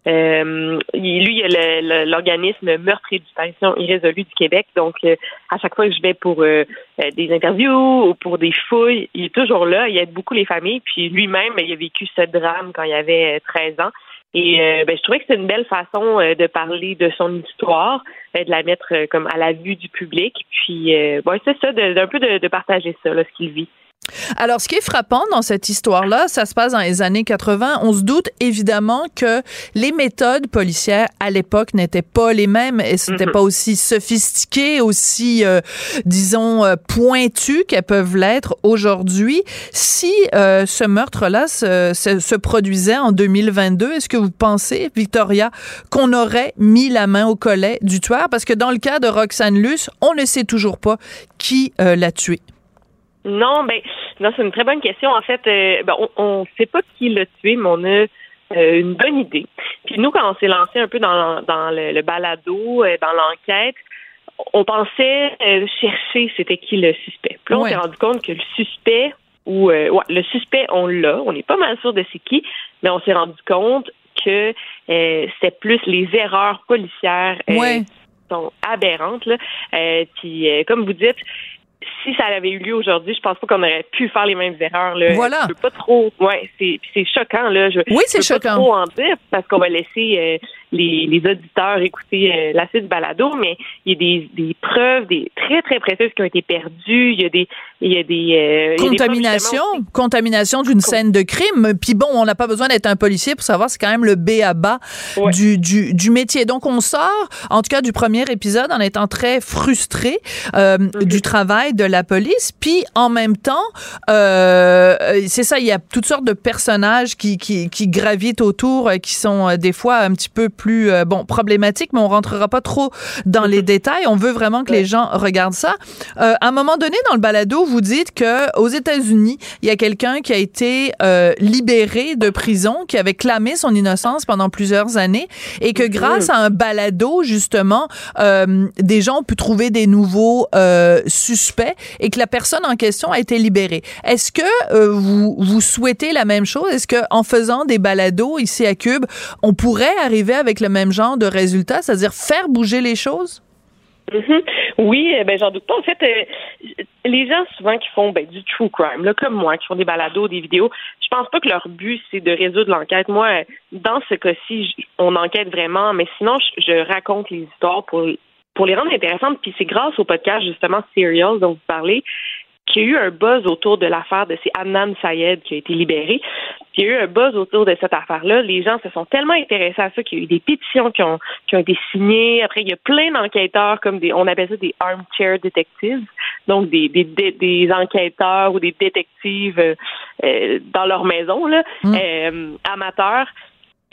Euh, lui, il a le- le- l'organisme Meurtre et disparition irrésolue du Québec. Donc, euh, à chaque fois que je vais pour euh, euh, des interviews ou pour des fouilles, il est toujours là. Il aide beaucoup les familles. Puis lui-même, il a vécu ce drame quand il avait euh, 13 ans. Et euh, ben, je trouvais que c'est une belle façon euh, de parler de son histoire, euh, de la mettre euh, comme à la vue du public. Puis, euh, ouais, c'est ça, d'un peu de, de partager ça, là, ce qu'il vit. Alors, ce qui est frappant dans cette histoire-là, ça se passe dans les années 80. On se doute évidemment que les méthodes policières à l'époque n'étaient pas les mêmes et c'était pas aussi sophistiqué, aussi, euh, disons, euh, pointues qu'elles peuvent l'être aujourd'hui. Si euh, ce meurtre-là se, se- se produisait en 2022, est-ce que vous pensez, Victoria, qu'on aurait mis la main au collet du tueur? Parce que dans le cas de Roxane Luce, on ne sait toujours pas qui euh, l'a tué. Non, ben, non, c'est une très bonne question. En fait, euh, ben, on ne sait pas qui l'a tué, mais on a euh, une bonne idée. Puis nous, quand on s'est lancé un peu dans, dans le, le balado, euh, dans l'enquête, on pensait euh, chercher c'était qui le suspect. Puis là, on Ouais. s'est rendu compte que le suspect ou euh, ouais, le suspect, on l'a. On n'est pas mal sûr de c'est qui, mais on s'est rendu compte que euh, c'est plus les erreurs policières euh, Ouais. qui sont aberrantes. Là. Euh, puis, euh, comme vous dites, si ça avait eu lieu aujourd'hui, je pense pas qu'on aurait pu faire les mêmes erreurs. Là. Voilà. Je peux pas trop. Ouais, c'est choquant là. Je, Oui, c'est je peux pas choquant. trop en dire parce qu'on va laisser euh, les, les auditeurs écouter euh, la suite balado, mais il y a des, des preuves, des très très précieuses qui ont été perdues. Il y a des, il y a des euh, il y a des preuves, Contamination, contamination d'une scène de crime. Puis bon, on n'a pas besoin d'être un policier pour savoir, c'est quand même le B à bas du, du, du métier. Donc, on sort, en tout cas, du premier épisode en étant très frustré euh, du travail de la police. Puis, en même temps, euh, c'est ça, il y a toutes sortes de personnages qui, qui, qui gravitent autour, euh, qui sont euh, des fois un petit peu plus euh, bon problématique, mais on rentrera pas trop dans les détails. On veut vraiment que les gens regardent ça. Euh, à un moment donné, dans le balado, vous dites que aux États-Unis, il y a quelqu'un qui a été euh, libéré de prison, qui avait clamé son innocence pendant plusieurs années, et que grâce à un balado, justement, des gens ont pu trouver des nouveaux suspects et que la personne en question a été libérée. Est-ce que vous, vous souhaitez la même chose? Est-ce que en faisant des balados ici à Cube, on pourrait arriver avec le même genre de résultat, c'est-à-dire faire bouger les choses? Mhm. Oui, eh ben j'en doute pas. En fait, euh, les gens souvent qui font ben, du true crime, là, comme moi, qui font des balados, des vidéos, je pense pas que leur but c'est de résoudre l'enquête. Moi, dans ce cas-ci, on enquête vraiment, mais sinon, je, raconte les histoires pour pour les rendre intéressantes. Puis c'est grâce au podcast justement Serial dont vous parlez qu'il y a eu un buzz autour de l'affaire de c'est Adnan Sayed qui a été libéré. Puis il y a eu un buzz autour de cette affaire-là. Les gens se sont tellement intéressés à ça qu'il y a eu des pétitions qui ont, qui ont été signées. Après, il y a plein d'enquêteurs, comme des, on appelle ça des armchair detectives, donc des, des, des, des enquêteurs ou des détectives euh, dans leur maison, là, euh, amateurs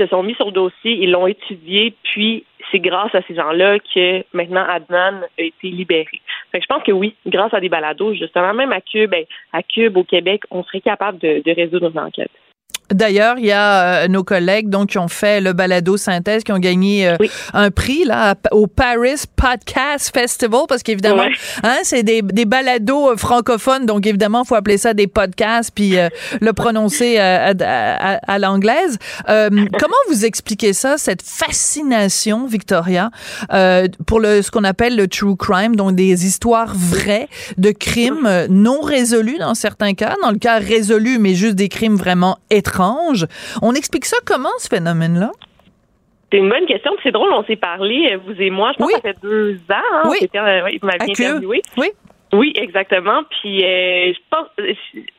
se sont mis sur le dossier, ils l'ont étudié, puis c'est grâce à ces gens-là que maintenant Adnan a été libéré. Fait je pense que oui, grâce à des balados, justement, même à Cube, ben, à Cube au Québec, on serait capable de résoudre nos enquêtes. D'ailleurs, il y a euh, nos collègues donc qui ont fait le balado synthèse, qui ont gagné euh, un prix là au Paris Podcast Festival parce qu'évidemment, Ouais. hein, c'est des, des balados euh, francophones, donc évidemment, faut appeler ça des podcasts puis euh, le prononcer euh, à, à- à- l'anglaise. Euh, comment vous expliquez ça, cette fascination, Victoria, euh, pour le ce qu'on appelle le true crime, donc des histoires vraies de crimes non résolus dans certains cas, dans le cas résolu, mais juste des crimes vraiment étranges? On explique ça comment ce phénomène-là? C'est une bonne question. C'est drôle, on s'est parlé, euh, vous et moi, je pense que ça fait deux ans. Hein, Oui. Euh, oui, vous interviewé. Oui. Oui, exactement. Puis euh, je pense,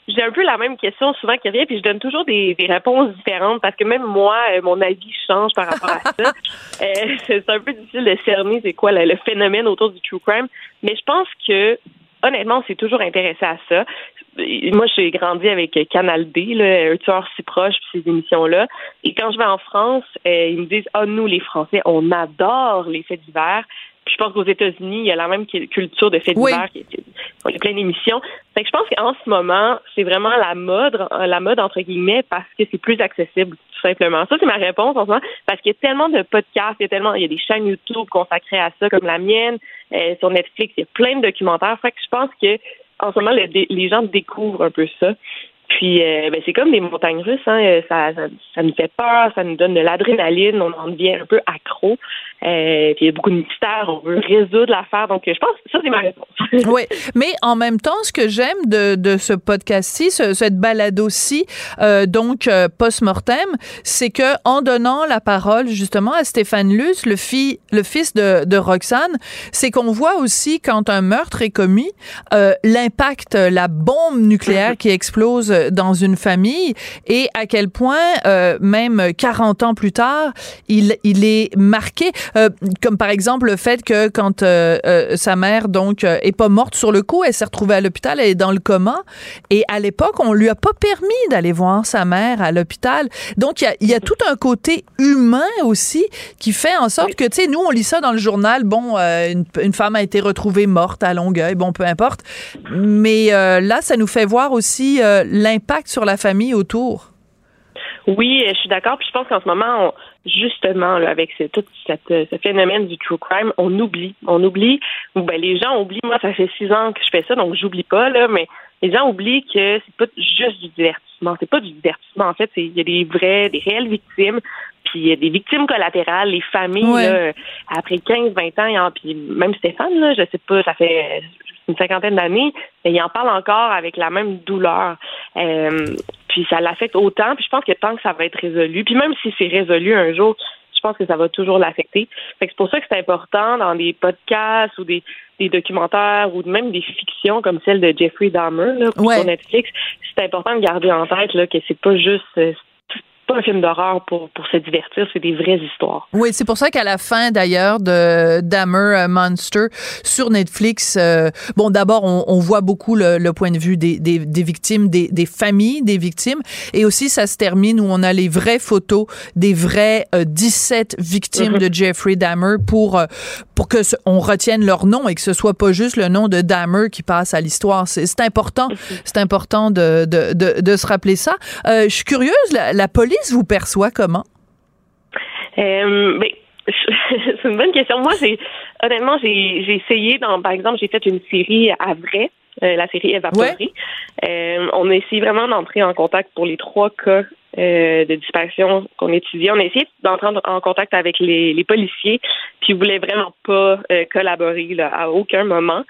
j'ai un peu la même question souvent qui revient, puis je donne toujours des, des réponses différentes parce que même moi, mon avis change par rapport à ça. Euh, c'est un peu difficile de cerner c'est quoi le, le phénomène autour du true crime, mais je pense que honnêtement, on s'est toujours intéressé à ça. Moi, j'ai grandi avec Canal D, là, un tueur si proche, puis ces émissions-là. Et quand je vais en France, euh, ils me disent Ah, nous, les Français, on adore les faits divers. Puis je pense qu'aux États-Unis, il y a la même cu- culture de faits Oui. divers. qui- qui- Il y a plein d'émissions. Fait que je pense qu'en ce moment, c'est vraiment la mode, la mode entre guillemets, parce que c'est plus accessible, tout simplement. Ça, c'est ma réponse en ce moment, parce qu'il y a tellement de podcasts, il y a tellement, il y a des chaînes YouTube consacrées à ça, comme la mienne, euh, sur Netflix, il y a plein de documentaires. Fait que je pense que en ce moment, le- les gens découvrent un peu ça. Puis, euh, ben, c'est comme des montagnes russes. Hein. Euh, Ça, ça, ça nous fait peur, ça nous donne de l'adrénaline, on en devient un peu accro. Euh, puis, il y a beaucoup de mystères, on veut résoudre l'affaire. Donc, je pense que ça, c'est ma réponse. oui, mais en même temps, ce que j'aime de, de ce podcast-ci, ce- cette balado-ci, euh, donc euh, post-mortem, c'est que en donnant la parole justement à Stéphane Luce, le, fi- le fils de, de Roxane, c'est qu'on voit aussi quand un meurtre est commis, euh, l'impact, la bombe nucléaire qui explose dans une famille et à quel point, euh, même 40 ans plus tard, il, il est marqué, euh, comme par exemple le fait que quand euh, euh, sa mère donc euh, est pas morte sur le coup, elle s'est retrouvée à l'hôpital, elle est dans le coma et à l'époque on lui a pas permis d'aller voir sa mère à l'hôpital. Donc il y a, y a tout un côté humain aussi qui fait en sorte que tu sais nous on lit ça dans le journal, bon euh, une, une femme a été retrouvée morte à Longueuil, bon peu importe, mais euh, là ça nous fait voir aussi euh, l'impact sur la famille autour? Oui, je suis d'accord. Puis je pense qu'en ce moment, on- justement, là, avec ce, tout cette, ce phénomène du true crime, on oublie. On oublie, ou ben les gens oublient. Moi, ça fait six ans que je fais ça, donc j'oublie pas, là, mais les gens oublient que c'est pas juste du divertissement. C'est pas du divertissement. En fait, il y a des vrais, des réelles victimes. Puis il y a des victimes collatérales, les familles, Ouais. là, après 15, 20 ans, en- puis même Stéphane, là, je sais pas, ça fait une cinquantaine d'années, il en parle encore avec la même douleur. Euh, puis ça l'affecte autant. Puis je pense que tant que ça va être résolu, puis même si c'est résolu un jour, je pense que ça va toujours l'affecter. Fait que c'est pour ça que c'est important dans des podcasts ou des, des documentaires ou même des fictions comme celle de Jeffrey Dahmer là, sur Netflix. C'est important de garder en tête là, que c'est pas juste euh, pas un film d'horreur pour, pour se divertir, c'est des vraies histoires. Oui, c'est pour ça qu'à la fin, d'ailleurs, de Dahmer Monster sur Netflix, euh, bon, d'abord, on, on, voit beaucoup le, le, point de vue des, des, des victimes, des, des, familles des victimes, et aussi, ça se termine où on a les vraies photos des vraies euh, 17 victimes de Jeffrey Dahmer pour, euh, pour que ce, on retienne leur nom et que ce soit pas juste le nom de Dahmer qui passe à l'histoire. C'est important, c'est important de, de, de, de, se rappeler ça. Euh, je suis curieuse, la, la police vous perçoit comment? Euh, ben, c'est une bonne question. Moi, j'ai honnêtement, j'ai, essayé, dans, par exemple, j'ai fait une série à vrai, euh, la série Évaporée. Ouais. Euh, on a essayé vraiment d'entrer en contact pour les trois cas euh, de disparition qu'on étudiait. On a essayé d'entrer en contact avec les, les policiers, puis ils voulaient vraiment pas collaborer là, à aucun moment.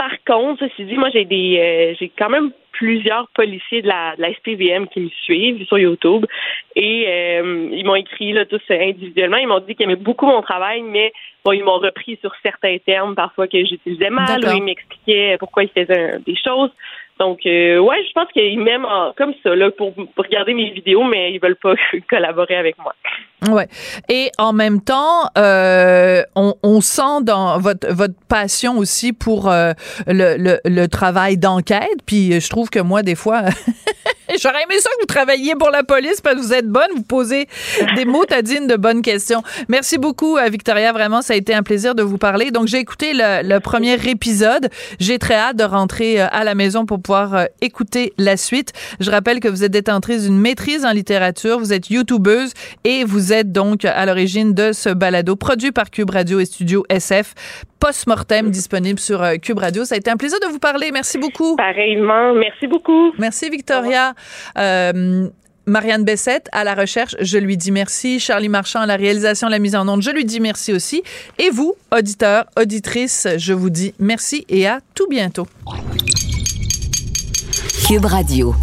Par contre, ceci dit, moi j'ai des euh, j'ai quand même plusieurs policiers de la, de la SPVM qui me suivent sur YouTube et euh, ils m'ont écrit là, tous individuellement. Ils m'ont dit qu'ils aimaient beaucoup mon travail, mais bon, ils m'ont repris sur certains termes parfois que j'utilisais mal ou ils m'expliquaient pourquoi ils faisaient des choses. Donc, euh, ouais, je pense qu'ils m'aiment en- comme ça là, pour, pour regarder mes vidéos, mais ils veulent pas collaborer avec moi. Ouais. Et en même temps, euh, on, on sent dans votre votre passion aussi pour euh, le, le, le travail d'enquête. Puis je trouve que moi, des fois, j'aurais aimé ça que vous travailliez pour la police parce que vous êtes bonne, vous posez des mots dignes de bonnes questions. Merci beaucoup, euh, Victoria. Vraiment, ça a été un plaisir de vous parler. Donc, j'ai écouté le, le premier épisode. J'ai très hâte de rentrer euh, à la maison pour pouvoir euh, écouter la suite. Je rappelle que vous êtes détentrice d'une maîtrise en littérature, vous êtes youtubeuse et vous êtes donc à l'origine de ce balado produit par Cube Radio et Studio SF. Post-mortem disponible sur Cube Radio. Ça a été un plaisir de vous parler. Merci beaucoup. Pareillement. Merci beaucoup. Merci, Victoria. Euh, Marianne Bessette à la recherche, je lui dis merci. Charlie Marchand à la réalisation, la mise en onde, je lui dis merci aussi. Et vous, auditeurs, auditrices, je vous dis merci et à tout bientôt. Cube Radio.